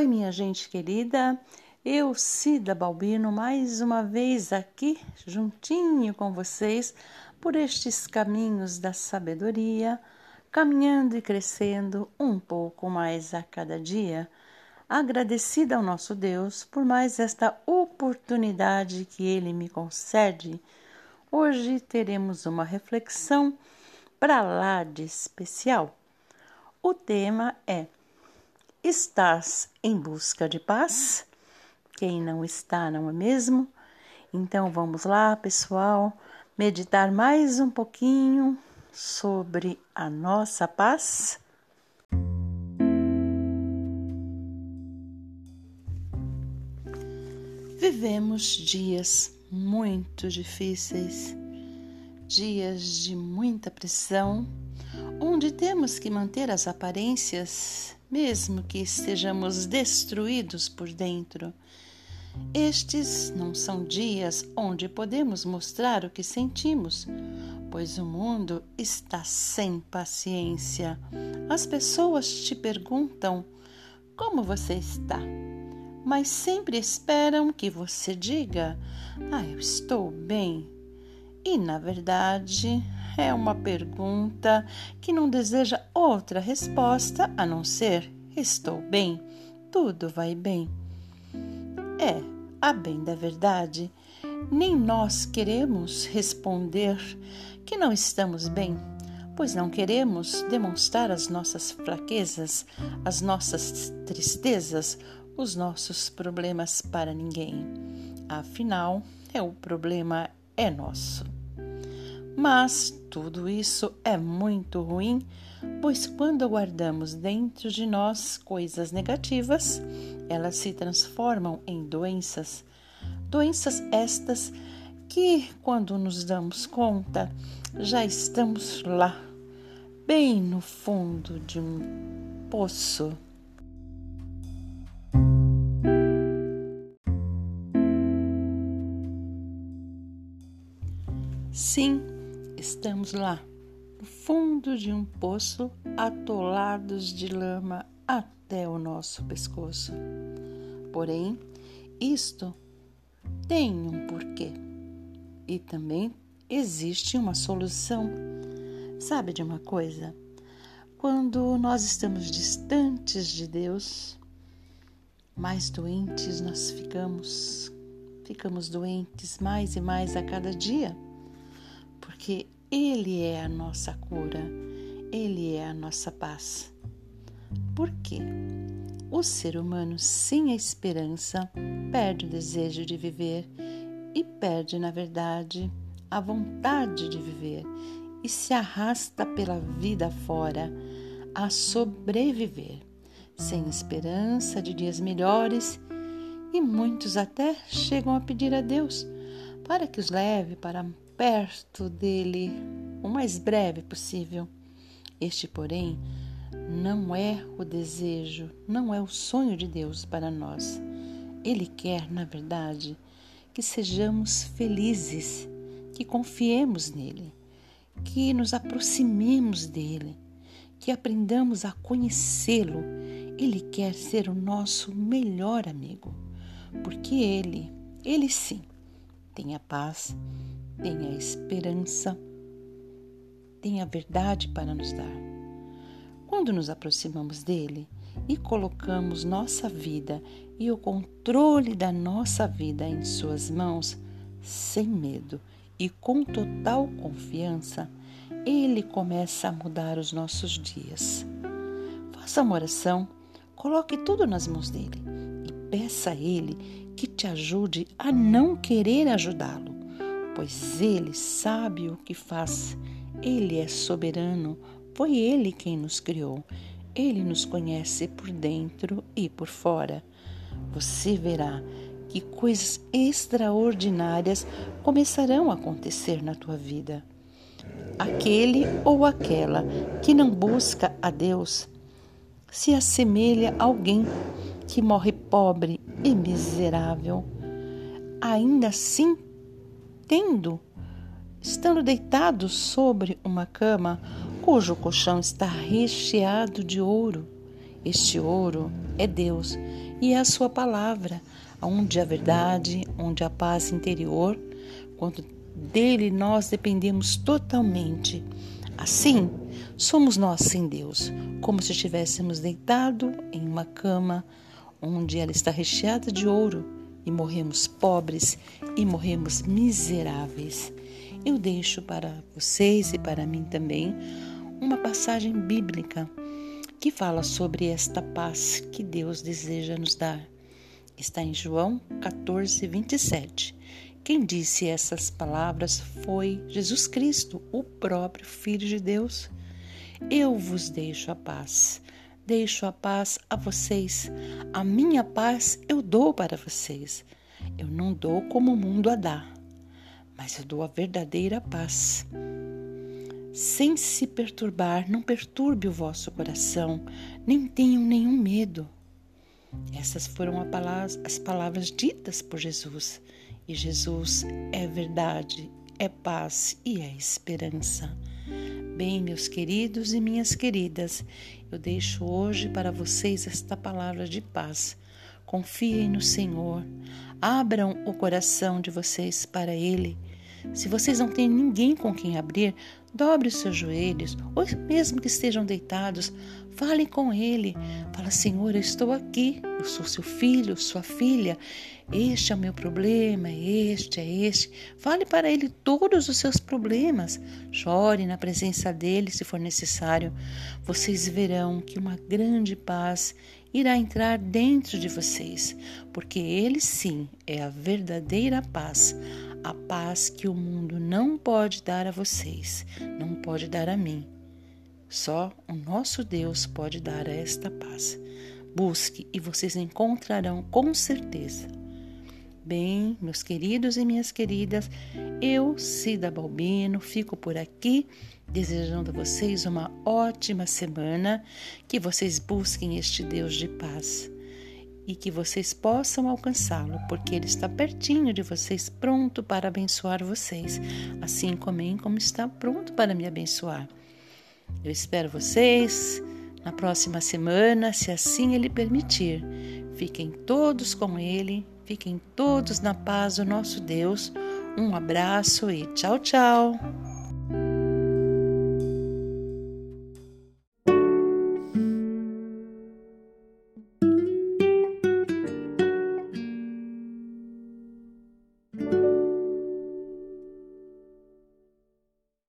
Oi, minha gente querida, eu, Cida Balbino, mais uma vez aqui, juntinho com vocês, por estes caminhos da sabedoria, caminhando e crescendo um pouco mais a cada dia. Agradecida ao nosso Deus por mais esta oportunidade que Ele me concede. Hoje teremos uma reflexão para lá de especial. O tema é Estás em busca de paz? Quem não está, não é mesmo? Então vamos lá, pessoal, meditar mais um pouquinho sobre a nossa paz. Vivemos dias muito difíceis, dias de muita pressão, onde temos que manter as aparências mesmo que estejamos destruídos por dentro. Estes não são dias onde podemos mostrar o que sentimos, pois o mundo está sem paciência. As pessoas te perguntam como você está, mas sempre esperam que você diga: Ah, eu estou bem. E na verdade, é uma pergunta que não deseja outra resposta a não ser: estou bem, tudo vai bem. É, a bem da verdade, nem nós queremos responder que não estamos bem, pois não queremos demonstrar as nossas fraquezas, as nossas tristezas, os nossos problemas para ninguém. Afinal, é o problema é nosso. Mas tudo isso é muito ruim, pois quando guardamos dentro de nós coisas negativas, elas se transformam em doenças. Doenças estas que, quando nos damos conta, já estamos lá, bem no fundo de um poço. Sim, Estamos lá, no fundo de um poço, atolados de lama até o nosso pescoço. Porém, isto tem um porquê e também existe uma solução. Sabe de uma coisa? Quando nós estamos distantes de Deus, mais doentes nós ficamos. Ficamos doentes mais e mais a cada dia porque Ele é a nossa cura, Ele é a nossa paz. Por quê? O ser humano sem a esperança perde o desejo de viver e perde, na verdade, a vontade de viver e se arrasta pela vida fora a sobreviver, sem esperança de dias melhores, e muitos até chegam a pedir a Deus para que os leve para perto dele o mais breve possível. Este, porém, não é o desejo, não é o sonho de Deus para nós. Ele quer, na verdade, que sejamos felizes, que confiemos nele, que nos aproximemos dele, que aprendamos a conhecê-lo. Ele quer ser o nosso melhor amigo, porque ele, ele sim, tem a paz, tenha esperança, tenha verdade para nos dar. Quando nos aproximamos dele e colocamos nossa vida e o controle da nossa vida em Suas mãos, sem medo e com total confiança, ele começa a mudar os nossos dias. Faça uma oração, coloque tudo nas mãos dele e peça a ele que te ajude a não querer ajudá-lo pois ele sabe o que faz. Ele é soberano, foi ele quem nos criou. Ele nos conhece por dentro e por fora. Você verá que coisas extraordinárias começarão a acontecer na tua vida. Aquele ou aquela que não busca a Deus se assemelha a alguém que morre pobre e miserável. Ainda assim tendo, estando deitado sobre uma cama cujo colchão está recheado de ouro. Este ouro é Deus e é a Sua palavra, onde a verdade, onde a paz interior, quando dele nós dependemos totalmente. Assim, somos nós sem Deus, como se estivéssemos deitado em uma cama onde ela está recheada de ouro e morremos pobres e morremos miseráveis. Eu deixo para vocês e para mim também uma passagem bíblica que fala sobre esta paz que Deus deseja nos dar. Está em João 14, 27. Quem disse essas palavras foi Jesus Cristo, o próprio Filho de Deus. Eu vos deixo a paz. Deixo a paz a vocês. A minha paz eu dou para vocês. Eu não dou como o mundo a dá, mas eu dou a verdadeira paz sem se perturbar, não perturbe o vosso coração, nem tenham nenhum medo. Essas foram as palavras ditas por Jesus. E Jesus é verdade, é paz e é esperança. Bem, meus queridos e minhas queridas, eu deixo hoje para vocês esta palavra de paz. Confiem no Senhor, abram o coração de vocês para Ele. Se vocês não têm ninguém com quem abrir, Dobre os seus joelhos, ou mesmo que estejam deitados, fale com ele. Fala, Senhor, eu estou aqui, eu sou seu filho, sua filha. Este é o meu problema, este é este. Fale para ele todos os seus problemas. Chore na presença dele se for necessário. Vocês verão que uma grande paz irá entrar dentro de vocês, porque ele sim é a verdadeira paz a paz que o mundo não pode dar a vocês, não pode dar a mim. Só o nosso Deus pode dar esta paz. Busque e vocês encontrarão com certeza. Bem, meus queridos e minhas queridas, eu, Cida Balbino, fico por aqui desejando a vocês uma ótima semana, que vocês busquem este Deus de paz e que vocês possam alcançá-lo, porque ele está pertinho de vocês, pronto para abençoar vocês, assim como, como está pronto para me abençoar. Eu espero vocês na próxima semana, se assim ele permitir. Fiquem todos com ele, fiquem todos na paz do nosso Deus. Um abraço e tchau, tchau.